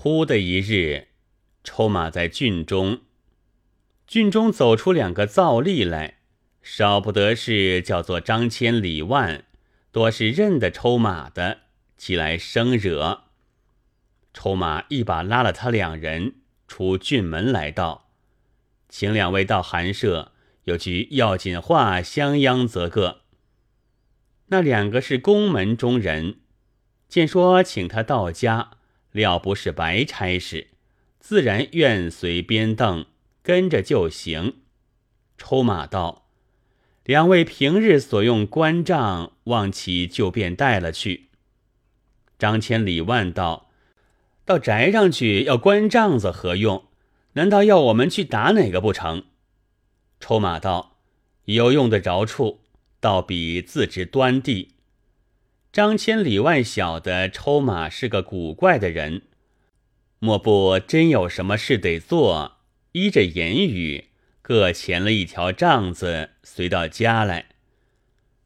忽的一日，抽马在郡中，郡中走出两个造吏来，少不得是叫做张千里万，多是认得抽马的，起来生惹。抽马一把拉了他两人出郡门来道：“请两位到寒舍，有句要紧话相央则个。”那两个是宫门中人，见说请他到家。料不是白差事，自然愿随边凳跟着就行。抽马道：“两位平日所用官帐，望其就便带了去。”张千里万道：“到宅上去要关帐子何用？难道要我们去打哪个不成？”抽马道：“有用得着处，倒比自知端地。”张千里万晓得抽马是个古怪的人，莫不真有什么事得做，依着言语，各遣了一条帐子随到家来。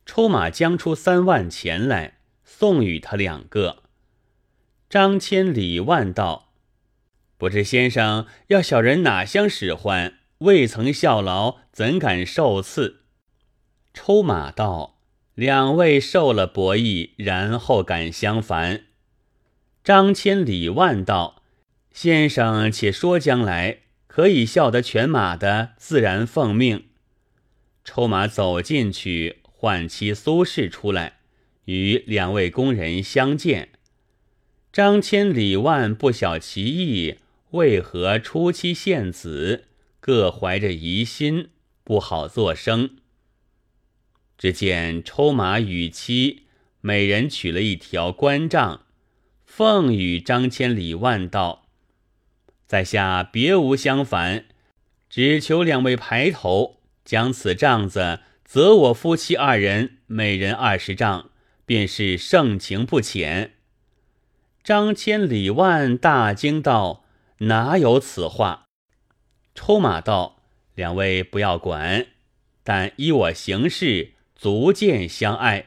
抽马将出三万钱来送与他两个。张千里万道：“不知先生要小人哪厢使唤？未曾效劳，怎敢受赐？”抽马道。两位受了博弈，然后敢相烦。张千里万道：“先生且说将来，可以笑得犬马的，自然奉命。”抽马走进去，唤妻苏氏出来，与两位工人相见。张千里万不晓其意，为何出妻献子，各怀着疑心，不好作声。只见抽马与妻每人取了一条官杖，奉与张千里万道：“在下别无相烦，只求两位排头将此杖子择我夫妻二人每人二十丈，便是盛情不浅。”张千里万大惊道：“哪有此话？”抽马道：“两位不要管，但依我行事。”足见相爱。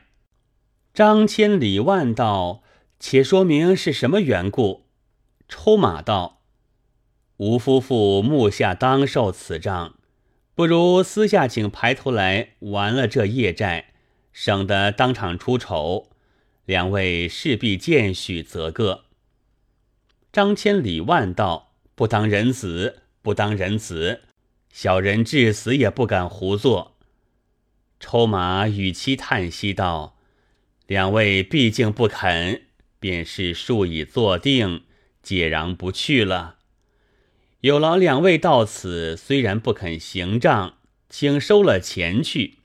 张千里万道，且说明是什么缘故？抽马道，吴夫妇目下当受此账，不如私下请排头来完了这业债，省得当场出丑。两位势必见许则个。张千里万道，不当人子，不当人子，小人至死也不敢胡作。抽马与妻叹息道：“两位毕竟不肯，便是数已坐定，解然不去了。有劳两位到此，虽然不肯行账，请收了钱去。”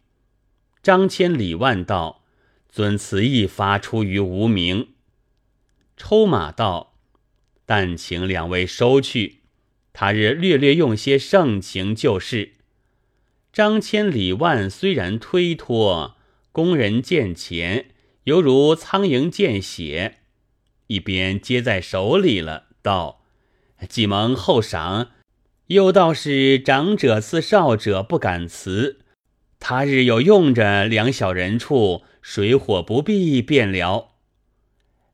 张千里万道：“尊此意发出于无名。”抽马道：“但请两位收去，他日略略用些盛情就是。”张千里万虽然推脱，工人见钱犹如苍蝇见血，一边接在手里了，道：“既蒙厚赏，又道是长者赐少者不敢辞。他日有用着两小人处，水火不避便了。”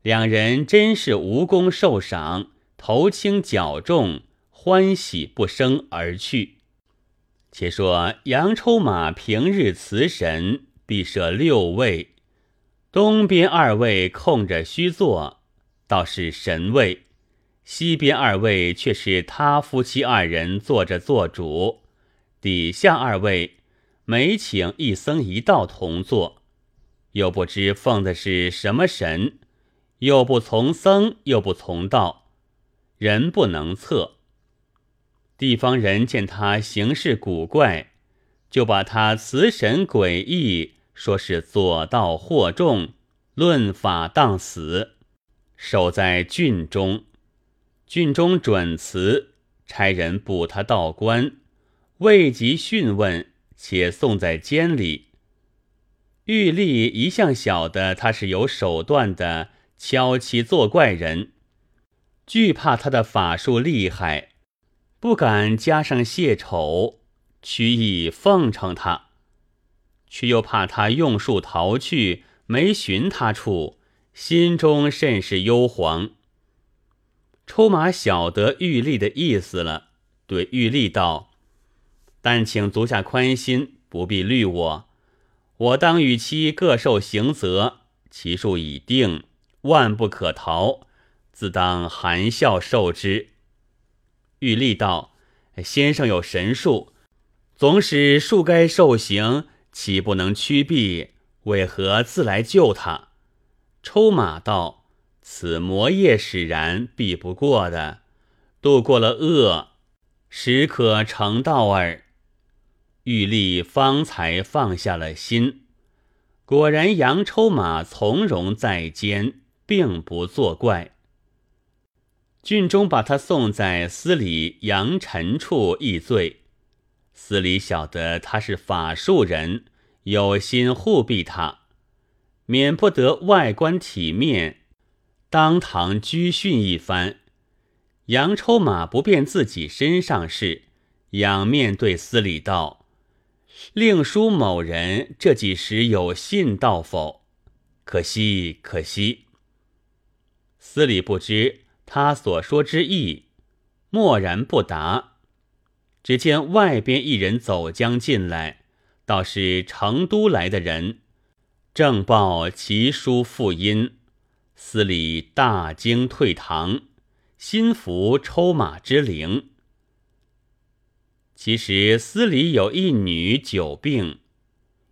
两人真是无功受赏，头轻脚重，欢喜不生而去。且说杨抽马平日辞神必设六位，东边二位空着虚坐，倒是神位；西边二位却是他夫妻二人坐着做主，底下二位每请一僧一道同坐，又不知奉的是什么神，又不从僧，又不从道，人不能测。地方人见他行事古怪，就把他辞神诡异，说是左道惑众，论法当死，守在郡中。郡中准辞，差人捕他到官，未及讯问，且送在监里。玉立一向晓得他是有手段的敲妻作怪人，惧怕他的法术厉害。不敢加上谢丑，屈意奉承他，却又怕他用术逃去，没寻他处，心中甚是忧惶。抽马晓得玉立的意思了，对玉立道：“但请足下宽心，不必虑我。我当与妻各受刑责，其数已定，万不可逃，自当含笑受之。”玉立道：“先生有神术，总使树该受刑，岂不能驱避？为何自来救他？”抽马道。此魔业使然，避不过的。度过了恶，时可成道耳。玉立方才放下了心。果然，杨抽马从容在肩，并不作怪。郡中把他送在司礼杨陈处议罪。司礼晓得他是法术人，有心护庇他，免不得外观体面。当堂拘训一番，杨抽马不便自己身上事，仰面对司礼道：“令叔某人这几时有信到否？可惜，可惜。”司礼不知他所说之意，默然不答。只见外边一人走将进来，倒是成都来的人，正报其书复音。司礼大惊，退堂，心服抽马之灵。其实司礼有一女久病，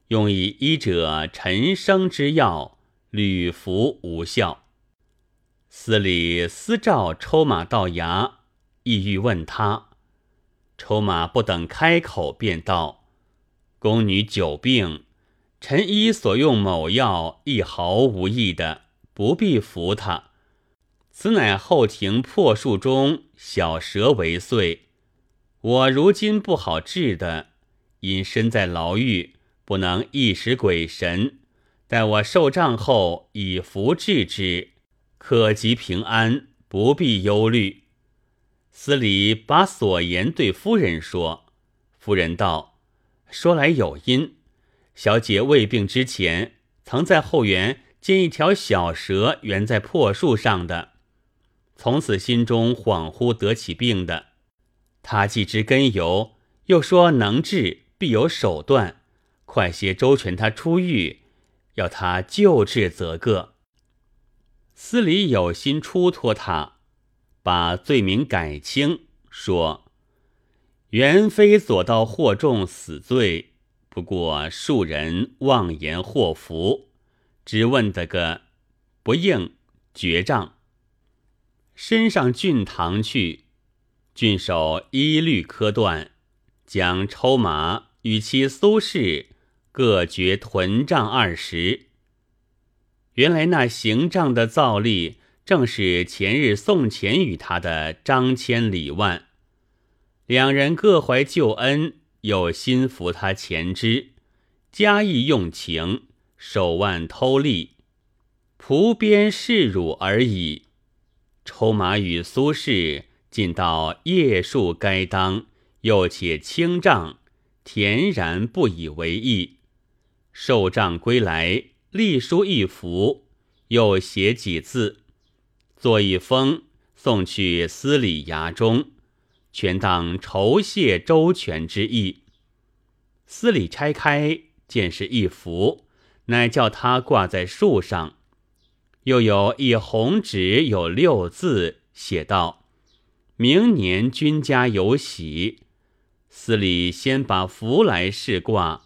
用以医者陈生之药，屡服无效。司礼私召抽马到衙，意欲问他。抽马不等开口，便道：“宫女久病，臣医所用某药，亦毫无益的。”不必服他，此乃后庭破树中小蛇为祟。我如今不好治的，因身在牢狱，不能一时鬼神。待我受杖后，以服治之，可及平安，不必忧虑。司礼把所言对夫人说，夫人道：“说来有因，小姐未病之前，曾在后园。”见一条小蛇悬在破树上的，从此心中恍惚得起病的。他既知根由，又说能治，必有手段，快些周全他出狱，要他救治则个。司礼有心出脱他，把罪名改轻，说原非左道惑众死罪，不过庶人妄言祸福。只问得个不应，绝账。身上郡堂去，郡守一律科断，将抽马与其苏轼各决屯帐二十。原来那行账的造例，正是前日送钱与他的张千里万，两人各怀旧恩，有心服他前之，加意用情。手腕偷利，仆边示辱而已。抽马与苏轼进到夜宿该当，又且清账，恬然不以为意。受账归来，隶书一幅，又写几字，作一封，送去司礼衙中，全当酬谢周全之意。司礼拆开，见是一幅。乃叫他挂在树上，又有一红纸，有六字，写道：“明年君家有喜。”司礼先把符来试挂，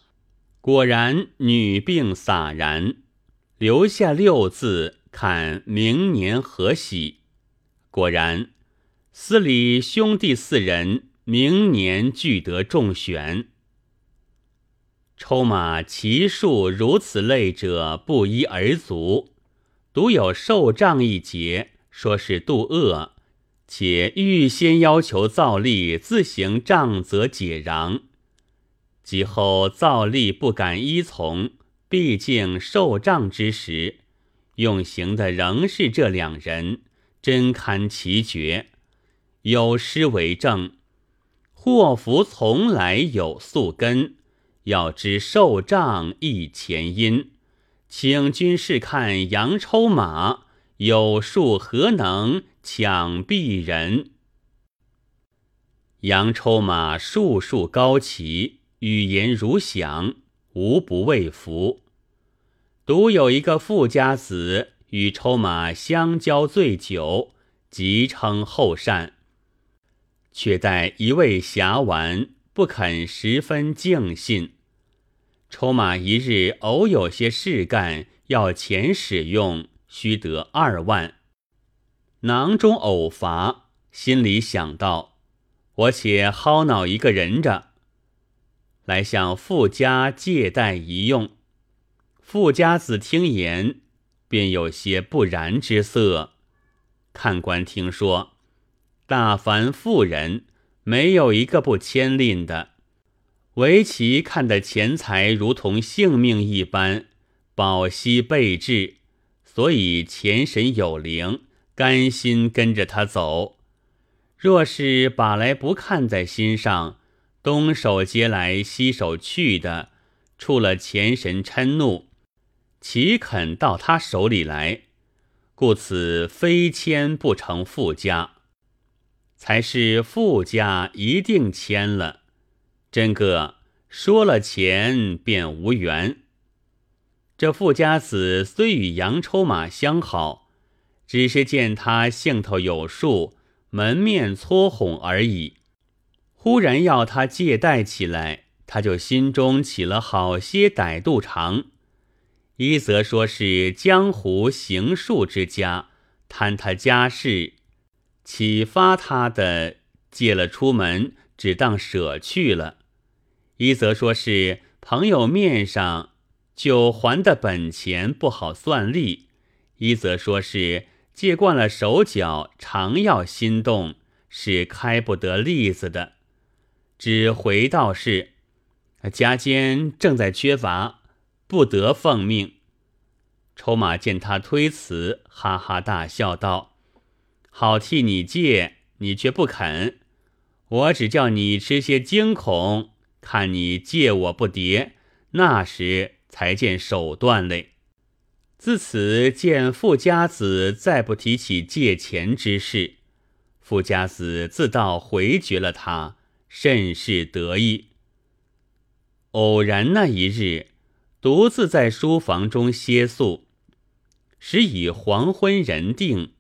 果然女病洒然，留下六字，看明年何喜。果然，司礼兄弟四人明年俱得中选。抽马骑术如此类者不一而足，独有受杖一节，说是度厄，且预先要求造例自行杖责解禳，及后造例不敢依从，毕竟受杖之时，用刑的仍是这两人，真堪奇绝。有诗为证：祸福从来有宿根。要知受杖亦前因，请君试看杨抽马有数何能抢避人。杨抽马数数高齐，语言如响，无不畏服。独有一个富家子与抽马相交最久，即称后善。却待一味侠玩，不肯十分敬信。抽马一日偶有些事干，要钱使用，须得二万。囊中偶乏，心里想到。我且薅恼一个人着，来向富家借贷一用。富家子听言，便有些不然之色。看官听说，大凡富人，没有一个不牵吝的，唯其看得钱财如同性命一般，保息备至，所以钱神有灵，甘心跟着他走。若是把来不看在心上，东手接来西手去的，触了前神嗔怒，岂肯到他手里来？故此非签不成富家，才是富家一定签了。真个说了钱便无缘。这富家子虽与杨抽马相好，只是见他性头有数。门面撮哄而已。忽然要他借贷起来，他就心中起了好些歹度肠。一则说是江湖行术之家，贪他家事，启发他的借了出门，只当舍去了；一则说是朋友面上就还的本钱不好算利；一则说是。借惯了手脚，常要心动，是开不得例子的。只回道是，家间正在缺乏，不得奉命。筹码见他推辞，哈哈大笑道：“好替你借，你却不肯。我只叫你吃些惊恐，看你借我不迭，那时才见手段嘞。”自此见富家子再不提起借钱之事，富家子自道回绝了他，甚是得意。偶然那一日，独自在书房中歇宿，时已黄昏人定，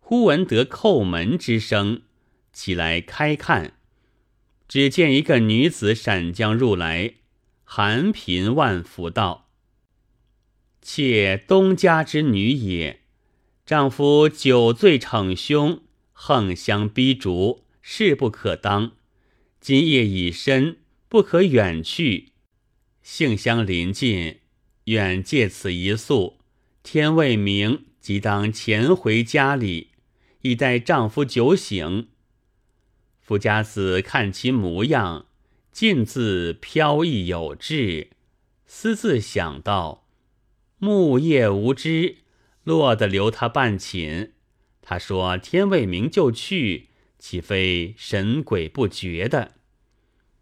忽闻得叩门之声，起来开看，只见一个女子闪将入来，含贫万福道。妾东家之女也，丈夫酒醉逞凶，横相逼逐，势不可当。今夜已深，不可远去。性相临近，愿借此一宿。天未明，即当潜回家里，以待丈夫酒醒。富家子看其模样，尽自飘逸有致，私自想到。木叶无知，落得留他半寝。他说：“天未明就去，岂非神鬼不觉的？”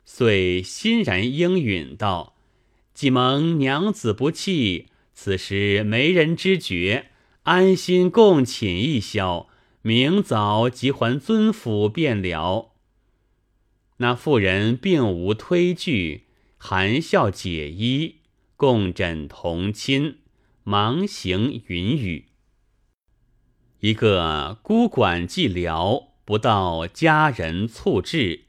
遂欣然应允道：“既蒙娘子不弃，此时没人知觉，安心共寝一宵，明早即还尊府便了。”那妇人并无推拒，含笑解衣，共枕同亲。忙行云雨，一个孤管寂寥，不到佳人促至；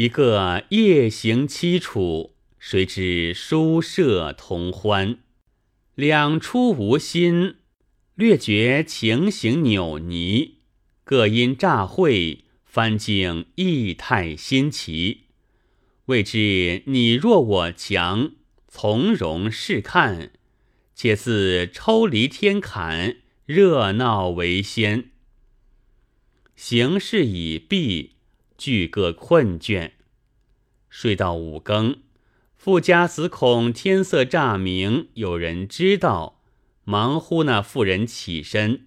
一个夜行凄楚，谁知书舍同欢？两出无心，略觉情形扭捏，各因乍会，翻境异态新奇。未知你弱我强，从容试看。且自抽离天坎，热闹为先。行事已毕，俱各困倦。睡到五更，富家子恐天色乍明，有人知道，忙呼那妇人起身，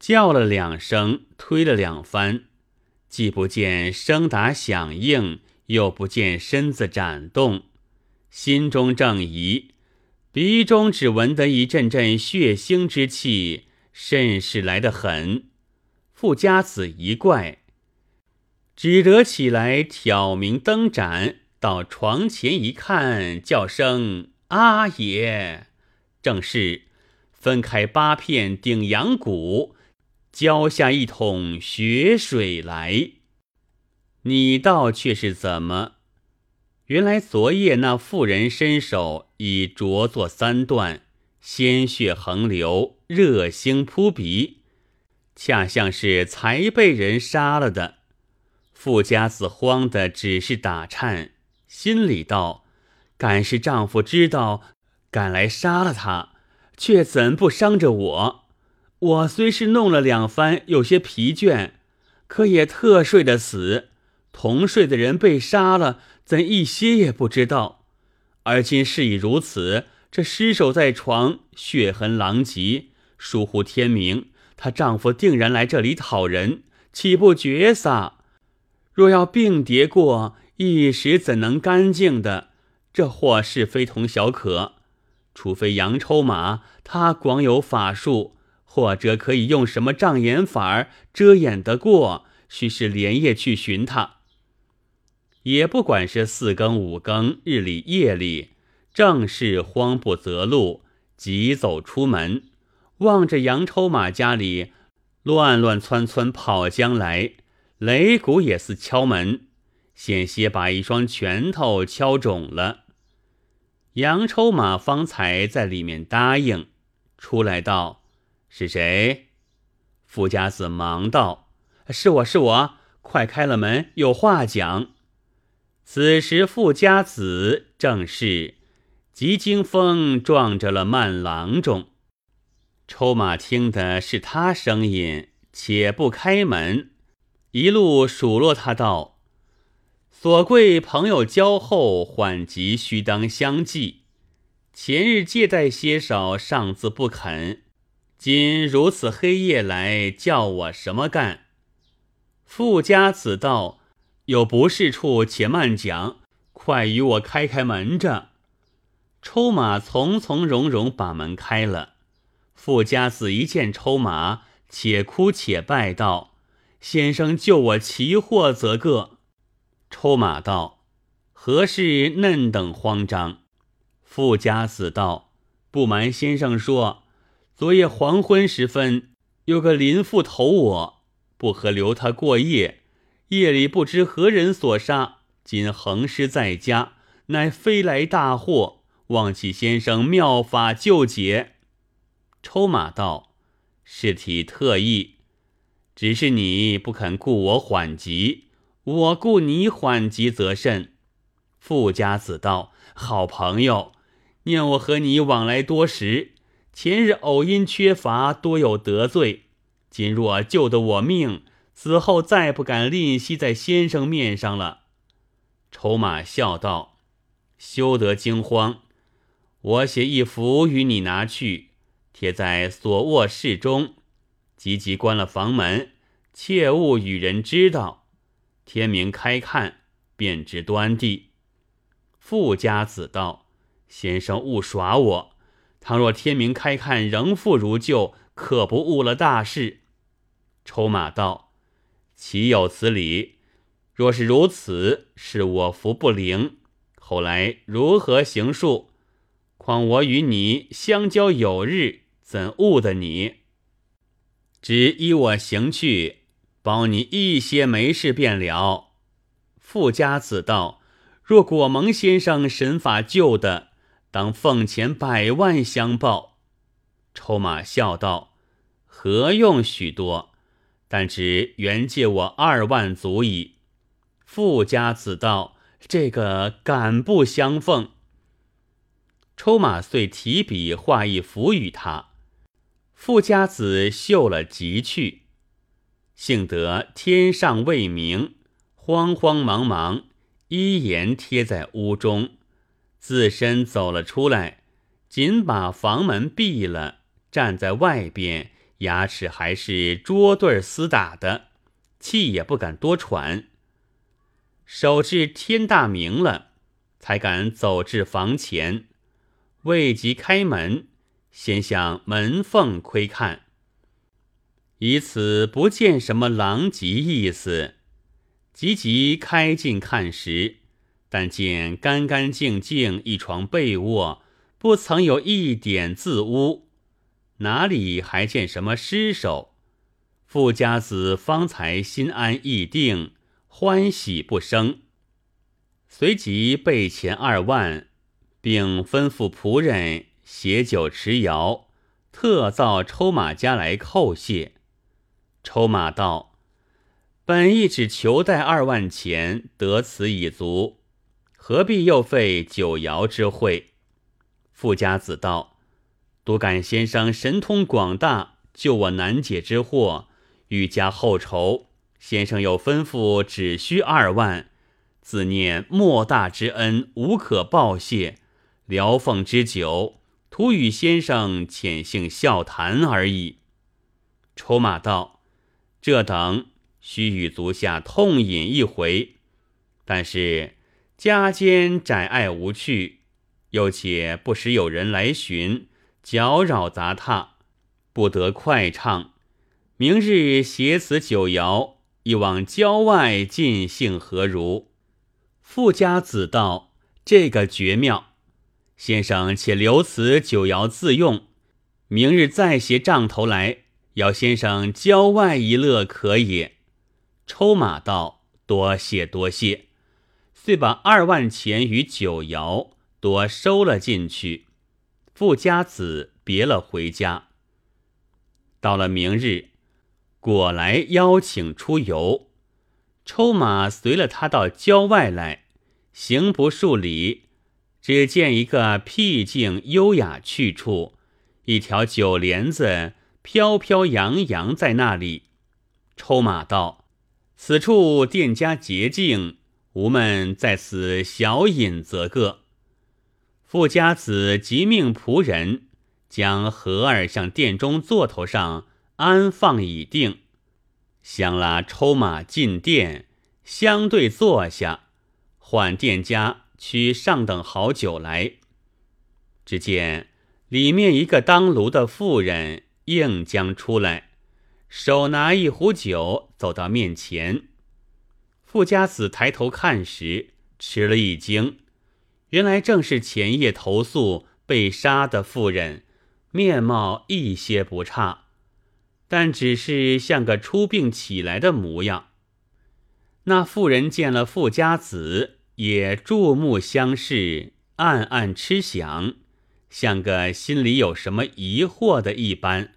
叫了两声，推了两番，既不见声答响应，又不见身子展动，心中正疑。鼻中只闻得一阵阵血腥之气，甚是来得很。富家子一怪，只得起来挑明灯盏，到床前一看，叫声“阿爷”，正是分开八片顶阳骨，浇下一桶血水来。你道却是怎么？原来昨夜那妇人身手已着作三段，鲜血横流，热星扑鼻，恰像是才被人杀了的。富家子慌的只是打颤，心里道：“敢是丈夫知道，赶来杀了他，却怎不伤着我？我虽是弄了两番，有些疲倦，可也特睡的死。”同睡的人被杀了，怎一些也不知道？而今事已如此，这尸首在床，血痕狼藉，疏忽天明，她丈夫定然来这里讨人，岂不绝撒？若要并叠过，一时怎能干净的？这祸事非同小可，除非杨抽马，他广有法术，或者可以用什么障眼法遮掩得过，须是连夜去寻他。也不管是四更五更，日里夜里，正是慌不择路，急走出门，望着杨抽马家里乱乱窜窜跑将来，擂鼓也似敲门，险些把一双拳头敲肿了。杨抽马方才在里面答应，出来道：“是谁？”富家子忙道：“是我是我，快开了门，有话讲。”此时，富家子正是急惊风撞着了慢郎中。抽马听的是他声音，且不开门，一路数落他道：“所贵朋友交厚，缓急须当相济。前日借贷些少，尚自不肯，今如此黑夜来，叫我什么干？”富家子道。有不是处，且慢讲。快与我开开门着。抽马从从容容把门开了。富家子一见抽马，且哭且拜道：“先生救我奇祸，则个。”抽马道：“何事嫩等慌张？”富家子道：“不瞒先生说，昨夜黄昏时分，有个邻妇投我，不合留他过夜。”夜里不知何人所杀，今横尸在家，乃飞来大祸。望起先生妙法救解。抽马道：“事体特异，只是你不肯顾我缓急，我顾你缓急则甚。”富家子道：“好朋友，念我和你往来多时，前日偶因缺乏，多有得罪。今若救得我命。”此后再不敢吝惜在先生面上了。筹码笑道：“休得惊慌，我写一幅与你拿去，贴在所卧室中，急急关了房门，切勿与人知道。天明开看，便知端地。”富家子道：“先生勿耍我，倘若天明开看仍复如旧，可不误了大事。”筹码道。岂有此理！若是如此，是我福不灵。后来如何行数？况我与你相交有日，怎误得你？只依我行去，保你一些没事便了。富家子道：若果蒙先生神法救的，当奉钱百万相报。抽马笑道：何用许多？但只原借我二万足矣。富家子道：“这个敢不相奉？”抽马遂提笔画一幅与他。富家子嗅了即去。幸得天上未明，慌慌忙忙一言贴在屋中，自身走了出来，紧把房门闭了，站在外边。牙齿还是捉对厮打的，气也不敢多喘。守至天大明了，才敢走至房前，未及开门，先向门缝窥看，以此不见什么狼藉意思。急急开进看时，但见干干净净一床被卧，不曾有一点渍污，哪里还见什么尸首？富家子方才心安意定，欢喜不生。随即备钱二万，并吩咐仆人携酒持肴，特造抽马家来叩谢。抽马道。本意只求带二万钱，得此已足，何必又费九爻之会？富家子道：“独感先生神通广大，救我难解之祸，欲加厚酬。先生又吩咐只需二万，自念莫大之恩，无可报谢。聊奉之酒，徒与先生浅性笑谈而已。”筹码道：“这等。”须与足下痛饮一回，但是家间窄隘无趣，又且不时有人来寻，搅扰杂沓，不得快畅。明日携此酒肴，一往郊外尽兴何如？富家子道：“这个绝妙，先生且留此酒肴自用，明日再携帐头来，邀先生郊外一乐可也。”抽马道，多谢多谢，遂把二万钱与酒肴多收了进去。富家子别了回家。到了明日，果来邀请出游，抽马随了他到郊外来，行不数里，只见一个僻静优雅去处，一条酒帘子飘飘扬扬在那里。抽马道。此处店家洁净，吾们在此小饮则个。富家子即命仆人将盒儿向店中座头上安放已定，相拉抽马进店，相对坐下，唤店家取上等好酒来。只见里面一个当炉的妇人应将出来。手拿一壶酒，走到面前。富家子抬头看时，吃了一惊，原来正是前夜投宿被杀的妇人，面貌一些不差，但只是像个出病起来的模样。那妇人见了富家子，也注目相视，暗暗痴想，像个心里有什么疑惑的一般。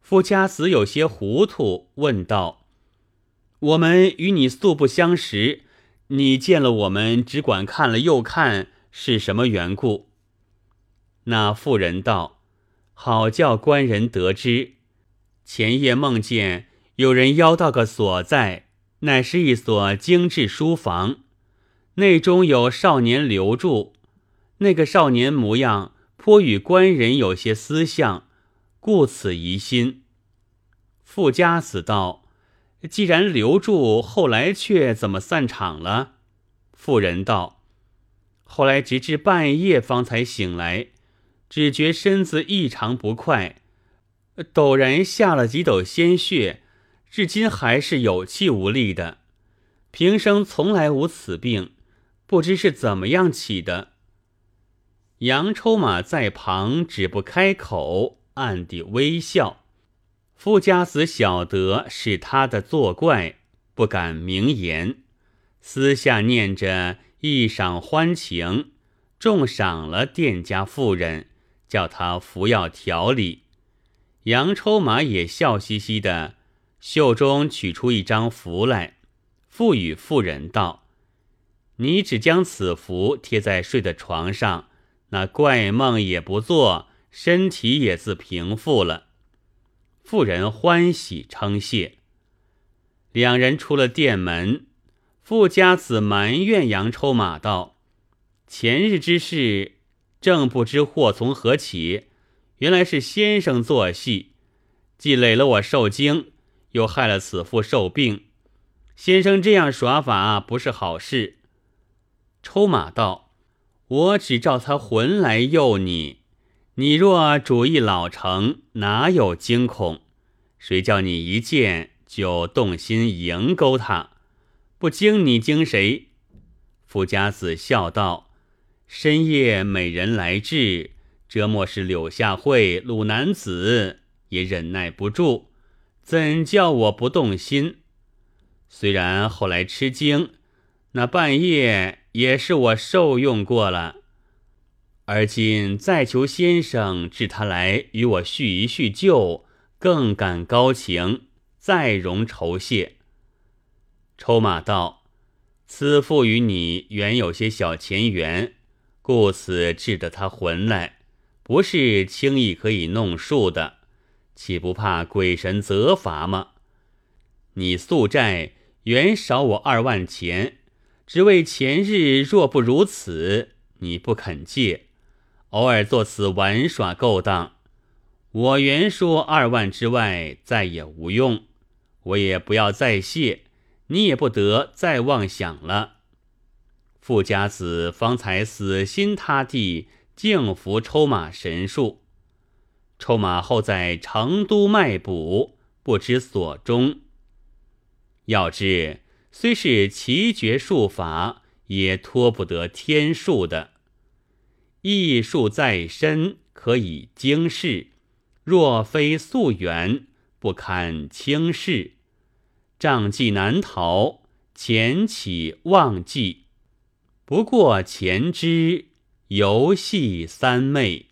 富家子有些糊涂，问道：“我们与你素不相识，你见了我们只管看了又看，是什么缘故？”那妇人道：“好叫官人得知，前夜梦见有人邀到个所在，乃是一所精致书房，内中有少年留住，那个少年模样颇与官人有些私相。”故此疑心。富家子道：“既然留住，后来却怎么散场了？”妇人道：“后来直至半夜方才醒来，只觉身子异常不快，陡然下了几斗鲜血，至今还是有气无力的。平生从来无此病，不知是怎么样起的。”杨抽马在旁只不开口。暗地微笑，富家子晓得是他的作怪，不敢明言，私下念着一晌欢情，重赏了店家妇人，叫他服药调理。杨抽马也笑嘻嘻的，袖中取出一张符来，付与妇人道：“你只将此符贴在睡的床上，那怪梦也不做。”身体也自平复了，妇人欢喜称谢。两人出了店门，富家子埋怨杨抽马道：“前日之事，正不知祸从何起，原来是先生做戏，既累了我受惊，又害了此妇受病。先生这样耍法不是好事。”抽马道：“我只照他魂来诱你。”你若主意老成，哪有惊恐？谁叫你一见就动心迎勾他？不惊你惊谁？”富家子笑道：“深夜美人来至，这莫是柳下惠、鲁男子，也忍耐不住，怎叫我不动心？虽然后来吃惊，那半夜也是我受用过了。”而今再求先生治他来与我叙一叙旧，更感高情，再容酬谢。抽马道：“此父与你原有些小前缘，故此治得他魂来，不是轻易可以弄数的，岂不怕鬼神责罚吗？你宿债原少我二万钱，只为前日若不如此，你不肯借。”偶尔作此玩耍勾当，我原说二万之外再也无用，我也不要再谢，你也不得再妄想了。富家子方才死心塌地敬服抽马神术，抽马后在成都卖卜，不知所终。要知虽是奇绝术法，也脱不得天数的。艺术在身，可以经世；若非溯源，不堪轻视。障计难逃，前起忘记。不过前知游戏三昧。